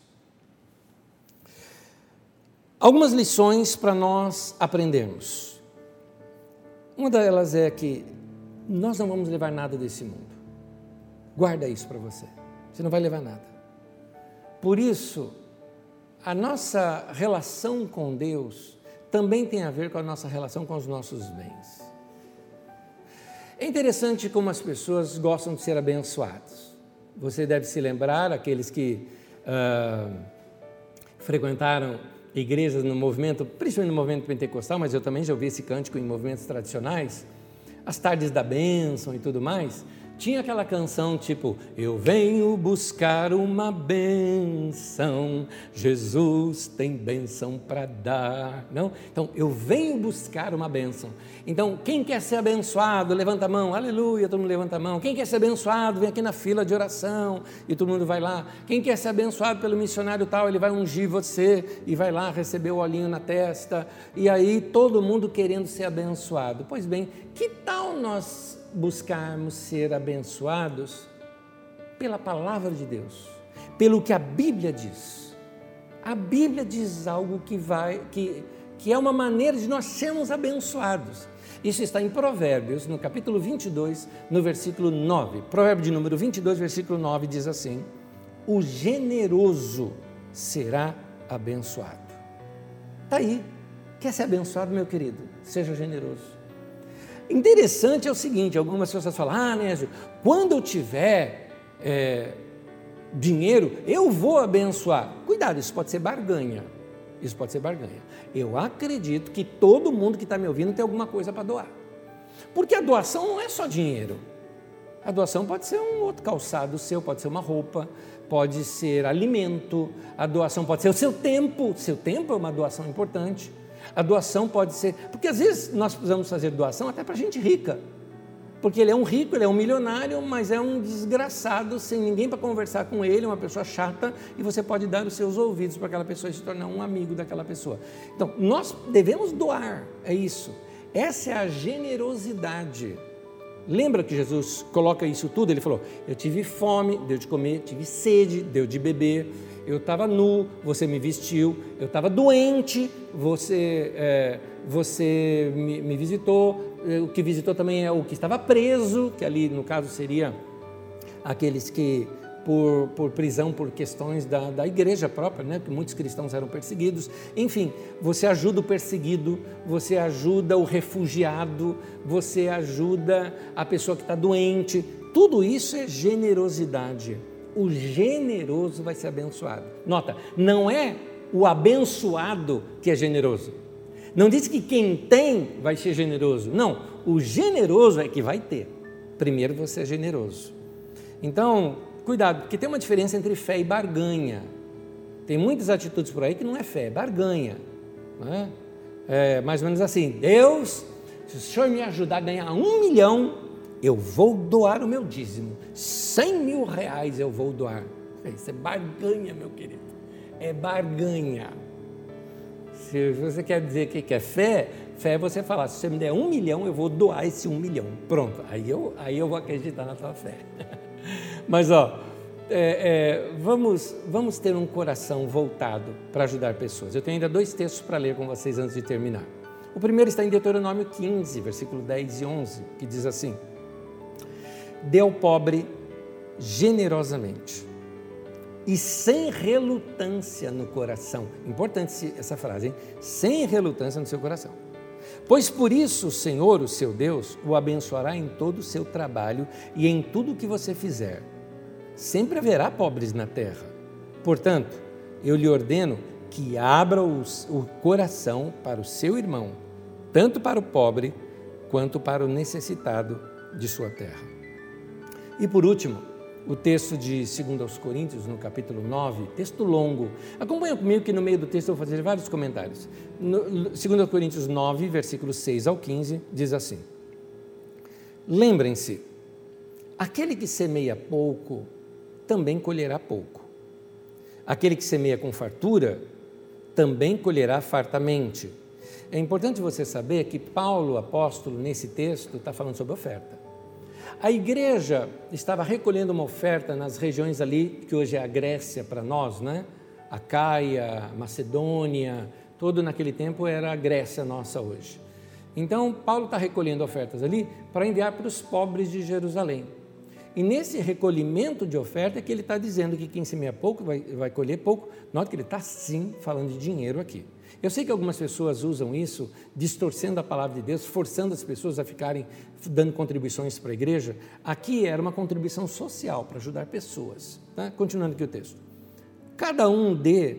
[SPEAKER 1] Algumas lições para nós aprendermos. Uma delas é que nós não vamos levar nada desse mundo. Guarda isso para você. Você não vai levar nada. Por isso, a nossa relação com Deus também tem a ver com a nossa relação com os nossos bens. É interessante como as pessoas gostam de ser abençoados. Você deve se lembrar, aqueles que uh, frequentaram igrejas no movimento, principalmente no movimento pentecostal, mas eu também já ouvi esse cântico em movimentos tradicionais, as tardes da bênção e tudo mais. Tinha aquela canção tipo: Eu venho buscar uma benção, Jesus tem benção para dar. Não? Então, eu venho buscar uma benção. Então, quem quer ser abençoado, levanta a mão, aleluia, todo mundo levanta a mão. Quem quer ser abençoado, vem aqui na fila de oração e todo mundo vai lá. Quem quer ser abençoado pelo missionário tal, ele vai ungir você e vai lá receber o olhinho na testa. E aí, todo mundo querendo ser abençoado. Pois bem, que tal nós buscarmos ser abençoados pela palavra de Deus, pelo que a Bíblia diz. A Bíblia diz algo que vai que, que é uma maneira de nós sermos abençoados. Isso está em Provérbios, no capítulo 22, no versículo 9. Provérbio de número 22, versículo 9 diz assim: O generoso será abençoado. Está aí. Quer ser abençoado, meu querido? Seja generoso. Interessante é o seguinte: algumas pessoas falam, ah, Nésio, quando eu tiver é, dinheiro, eu vou abençoar. Cuidado, isso pode ser barganha. Isso pode ser barganha. Eu acredito que todo mundo que está me ouvindo tem alguma coisa para doar. Porque a doação não é só dinheiro. A doação pode ser um outro calçado seu, pode ser uma roupa, pode ser alimento, a doação pode ser o seu tempo. Seu tempo é uma doação importante. A doação pode ser. Porque às vezes nós precisamos fazer doação até para gente rica. Porque ele é um rico, ele é um milionário, mas é um desgraçado, sem ninguém para conversar com ele, uma pessoa chata, e você pode dar os seus ouvidos para aquela pessoa e se tornar um amigo daquela pessoa. Então, nós devemos doar, é isso. Essa é a generosidade. Lembra que Jesus coloca isso tudo? Ele falou: Eu tive fome, deu de comer, tive sede, deu de beber eu estava nu, você me vestiu, eu estava doente, você, é, você me, me, visitou, é, o que visitou também é o que estava preso, que ali no caso seria aqueles que por, por prisão por questões da, da igreja própria, né? que muitos cristãos eram perseguidos. Enfim, você ajuda o perseguido, você ajuda o refugiado, você ajuda a pessoa que está doente. Tudo isso é generosidade o generoso vai ser abençoado. Nota, não é o abençoado que é generoso. Não diz que quem tem vai ser generoso. Não, o generoso é que vai ter. Primeiro você é generoso. Então, cuidado, porque tem uma diferença entre fé e barganha. Tem muitas atitudes por aí que não é fé, é barganha. Não é? é mais ou menos assim: Deus, se o Senhor me ajudar a ganhar um milhão, eu vou doar o meu dízimo, 100 mil reais eu vou doar. Isso é barganha, meu querido, é barganha. Se você quer dizer que é fé, fé é você falar, se você me der um milhão, eu vou doar esse um milhão. Pronto, aí eu, aí eu vou acreditar na tua fé. Mas, ó, é, é, vamos, vamos ter um coração voltado para ajudar pessoas. Eu tenho ainda dois textos para ler com vocês antes de terminar. O primeiro está em Deuteronômio 15, versículo 10 e 11, que diz assim: dê ao pobre generosamente e sem relutância no coração. Importante essa frase, hein? Sem relutância no seu coração. Pois por isso o Senhor, o seu Deus, o abençoará em todo o seu trabalho e em tudo o que você fizer. Sempre haverá pobres na terra. Portanto, eu lhe ordeno que abra os, o coração para o seu irmão, tanto para o pobre quanto para o necessitado de sua terra. E por último, o texto de 2 aos Coríntios, no capítulo 9, texto longo. Acompanha comigo que no meio do texto eu vou fazer vários comentários. No, 2 Coríntios 9, versículos 6 ao 15, diz assim: Lembrem-se, aquele que semeia pouco, também colherá pouco. Aquele que semeia com fartura, também colherá fartamente. É importante você saber que Paulo, apóstolo, nesse texto, está falando sobre oferta. A igreja estava recolhendo uma oferta nas regiões ali, que hoje é a Grécia para nós, né? A Caia, Macedônia, todo naquele tempo era a Grécia nossa hoje. Então, Paulo está recolhendo ofertas ali para enviar para os pobres de Jerusalém. E nesse recolhimento de oferta é que ele está dizendo que quem semeia pouco vai, vai colher pouco. Note que ele está sim falando de dinheiro aqui. Eu sei que algumas pessoas usam isso, distorcendo a palavra de Deus, forçando as pessoas a ficarem dando contribuições para a igreja. Aqui era uma contribuição social para ajudar pessoas. Tá? Continuando aqui o texto. Cada um dê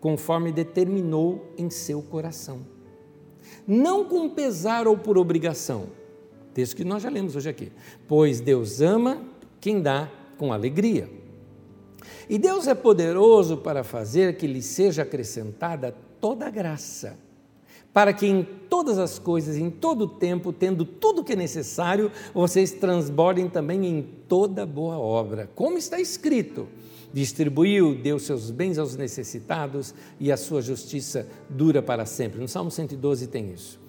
[SPEAKER 1] conforme determinou em seu coração, não com pesar ou por obrigação Texto que nós já lemos hoje aqui. Pois Deus ama quem dá com alegria. E Deus é poderoso para fazer que lhe seja acrescentada toda a graça, para que em todas as coisas, em todo o tempo, tendo tudo que é necessário, vocês transbordem também em toda boa obra. Como está escrito: distribuiu, deu seus bens aos necessitados e a sua justiça dura para sempre. No Salmo 112 tem isso.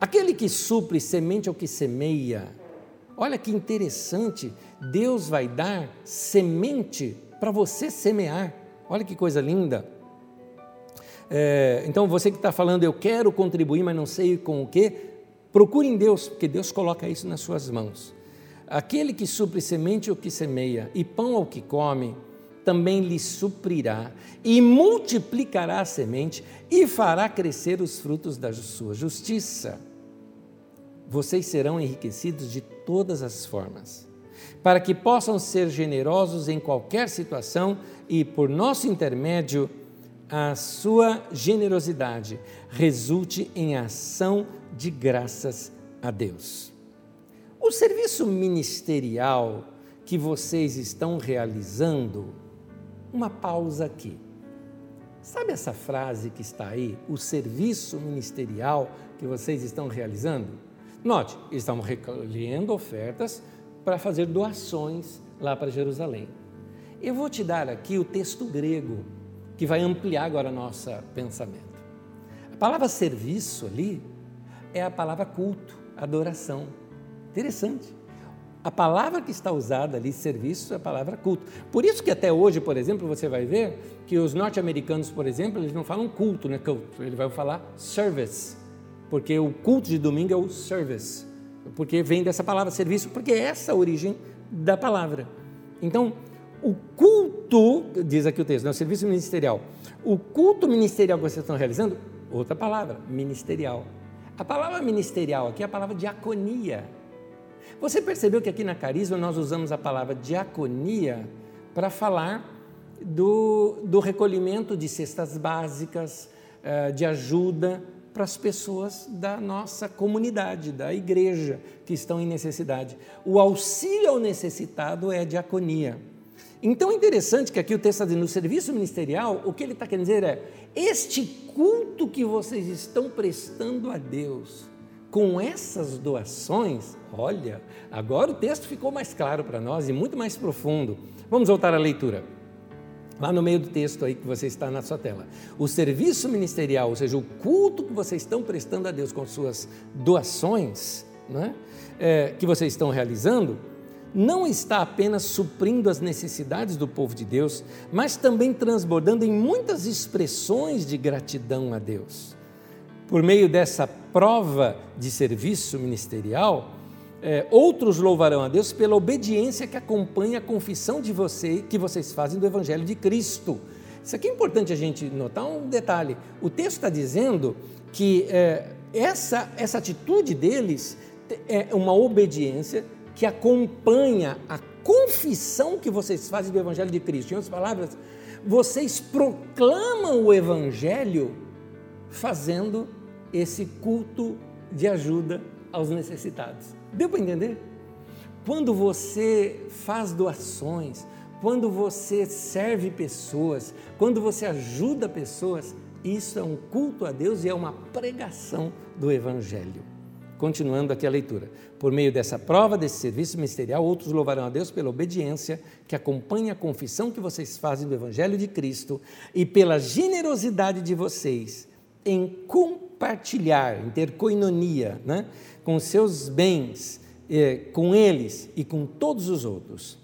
[SPEAKER 1] Aquele que supre semente ao que semeia. Olha que interessante, Deus vai dar semente para você semear. Olha que coisa linda. É, então você que está falando, eu quero contribuir, mas não sei com o que, procure em Deus, porque Deus coloca isso nas suas mãos. Aquele que supre semente ao que semeia e pão ao que come, também lhe suprirá e multiplicará a semente e fará crescer os frutos da sua justiça vocês serão enriquecidos de todas as formas, para que possam ser generosos em qualquer situação e, por nosso intermédio, a sua generosidade resulte em ação de graças a Deus. O serviço ministerial que vocês estão realizando, uma pausa aqui. Sabe essa frase que está aí? O serviço ministerial que vocês estão realizando? Note, estavam recolhendo ofertas para fazer doações lá para Jerusalém. Eu vou te dar aqui o texto grego, que vai ampliar agora nosso pensamento. A palavra serviço ali é a palavra culto, adoração. Interessante. A palavra que está usada ali, serviço, é a palavra culto. Por isso que até hoje, por exemplo, você vai ver que os norte-americanos, por exemplo, eles não falam culto, né? Culto. Ele vai falar service porque o culto de domingo é o service, porque vem dessa palavra serviço, porque é essa a origem da palavra. Então, o culto, diz aqui o texto, é o serviço ministerial. O culto ministerial que vocês estão realizando, outra palavra, ministerial. A palavra ministerial aqui é a palavra diaconia. Você percebeu que aqui na Carisma nós usamos a palavra diaconia para falar do, do recolhimento de cestas básicas, eh, de ajuda para as pessoas da nossa comunidade, da igreja que estão em necessidade. O auxílio ao necessitado é a diaconia. Então é interessante que aqui o texto está dizendo, no serviço ministerial, o que ele está querendo dizer é: este culto que vocês estão prestando a Deus, com essas doações, olha, agora o texto ficou mais claro para nós e muito mais profundo. Vamos voltar à leitura lá no meio do texto aí que você está na sua tela. O serviço ministerial, ou seja, o culto que vocês estão prestando a Deus com suas doações, né, é, que vocês estão realizando, não está apenas suprindo as necessidades do povo de Deus, mas também transbordando em muitas expressões de gratidão a Deus. Por meio dessa prova de serviço ministerial, é, outros louvarão a Deus pela obediência que acompanha a confissão de você que vocês fazem do Evangelho de Cristo. Isso aqui é importante a gente notar um detalhe. O texto está dizendo que é, essa, essa atitude deles é uma obediência que acompanha a confissão que vocês fazem do Evangelho de Cristo. Em outras palavras, vocês proclamam o Evangelho fazendo esse culto de ajuda aos necessitados. Deu para entender? Quando você faz doações, quando você serve pessoas, quando você ajuda pessoas, isso é um culto a Deus e é uma pregação do Evangelho. Continuando aqui a leitura. Por meio dessa prova, desse serviço ministerial, outros louvarão a Deus pela obediência que acompanha a confissão que vocês fazem do Evangelho de Cristo e pela generosidade de vocês em compartilhar, em ter coinonia, né? com seus bens, eh, com eles e com todos os outros.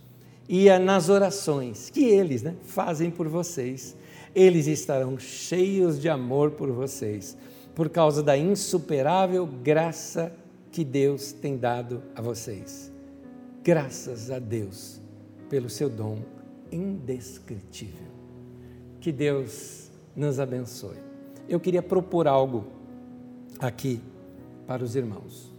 [SPEAKER 1] E nas orações que eles né, fazem por vocês, eles estarão cheios de amor por vocês, por causa da insuperável graça que Deus tem dado a vocês. Graças a Deus pelo seu dom indescritível. Que Deus nos abençoe. Eu queria propor algo aqui para os irmãos.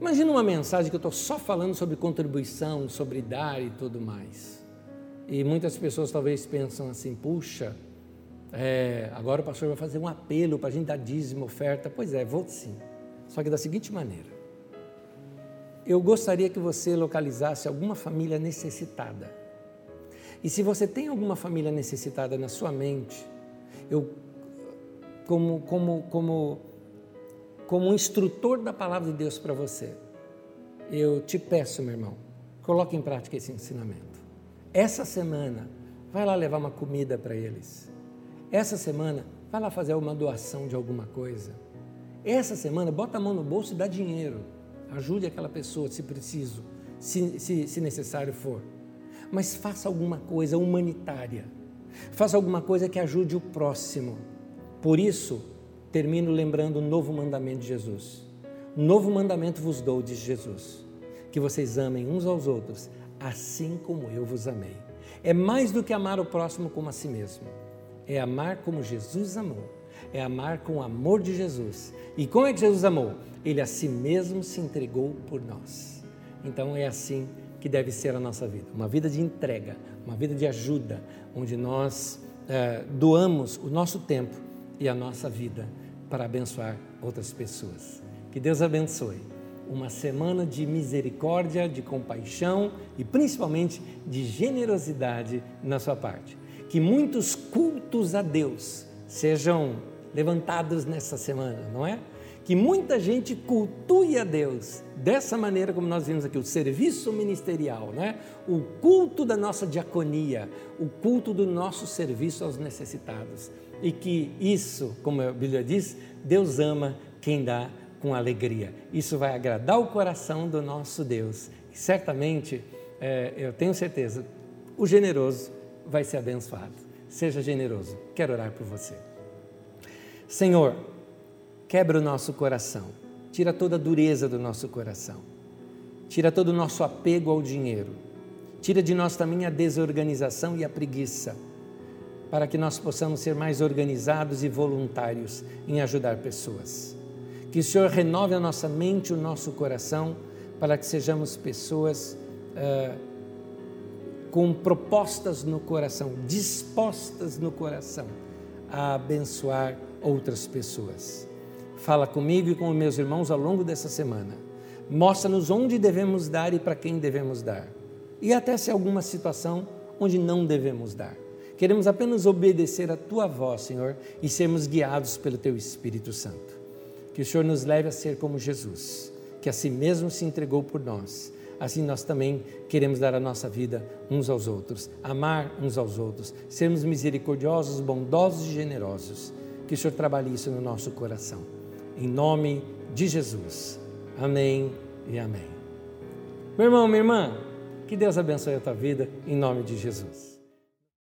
[SPEAKER 1] Imagina uma mensagem que eu estou só falando sobre contribuição, sobre dar e tudo mais. E muitas pessoas talvez pensam assim: puxa, é, agora o pastor vai fazer um apelo para a gente dar dízimo, oferta. Pois é, vou sim. Só que da seguinte maneira: eu gostaria que você localizasse alguma família necessitada. E se você tem alguma família necessitada na sua mente, eu, como, como, como como um instrutor da palavra de Deus para você, eu te peço, meu irmão, coloque em prática esse ensinamento. Essa semana, vai lá levar uma comida para eles. Essa semana, vai lá fazer uma doação de alguma coisa. Essa semana, bota a mão no bolso e dá dinheiro. Ajude aquela pessoa se preciso, se, se, se necessário for. Mas faça alguma coisa humanitária. Faça alguma coisa que ajude o próximo. Por isso, termino lembrando o novo mandamento de Jesus. Novo mandamento vos dou, diz Jesus, que vocês amem uns aos outros, assim como eu vos amei. É mais do que amar o próximo como a si mesmo. É amar como Jesus amou. É amar com o amor de Jesus. E como é que Jesus amou? Ele a si mesmo se entregou por nós. Então é assim que deve ser a nossa vida. Uma vida de entrega, uma vida de ajuda, onde nós é, doamos o nosso tempo e a nossa vida para abençoar outras pessoas. Que Deus abençoe. Uma semana de misericórdia, de compaixão e principalmente de generosidade na sua parte. Que muitos cultos a Deus sejam levantados nessa semana, não é? Que muita gente cultue a Deus dessa maneira como nós vimos aqui, o serviço ministerial, né? o culto da nossa diaconia, o culto do nosso serviço aos necessitados e que isso, como a Bíblia diz, Deus ama quem dá com alegria. Isso vai agradar o coração do nosso Deus. E certamente, é, eu tenho certeza, o generoso vai ser abençoado. Seja generoso. Quero orar por você. Senhor, quebra o nosso coração. Tira toda a dureza do nosso coração. Tira todo o nosso apego ao dinheiro. Tira de nós também a desorganização e a preguiça para que nós possamos ser mais organizados e voluntários em ajudar pessoas. Que o Senhor renove a nossa mente e o nosso coração para que sejamos pessoas uh, com propostas no coração, dispostas no coração a abençoar outras pessoas. Fala comigo e com meus irmãos ao longo dessa semana. Mostra-nos onde devemos dar e para quem devemos dar. E até se alguma situação onde não devemos dar. Queremos apenas obedecer a tua voz, Senhor, e sermos guiados pelo teu Espírito Santo. Que o Senhor nos leve a ser como Jesus, que a si mesmo se entregou por nós. Assim nós também queremos dar a nossa vida uns aos outros, amar uns aos outros, sermos misericordiosos, bondosos e generosos. Que o Senhor trabalhe isso no nosso coração. Em nome de Jesus. Amém e amém. Meu irmão, minha irmã, que Deus abençoe a tua vida em nome de Jesus.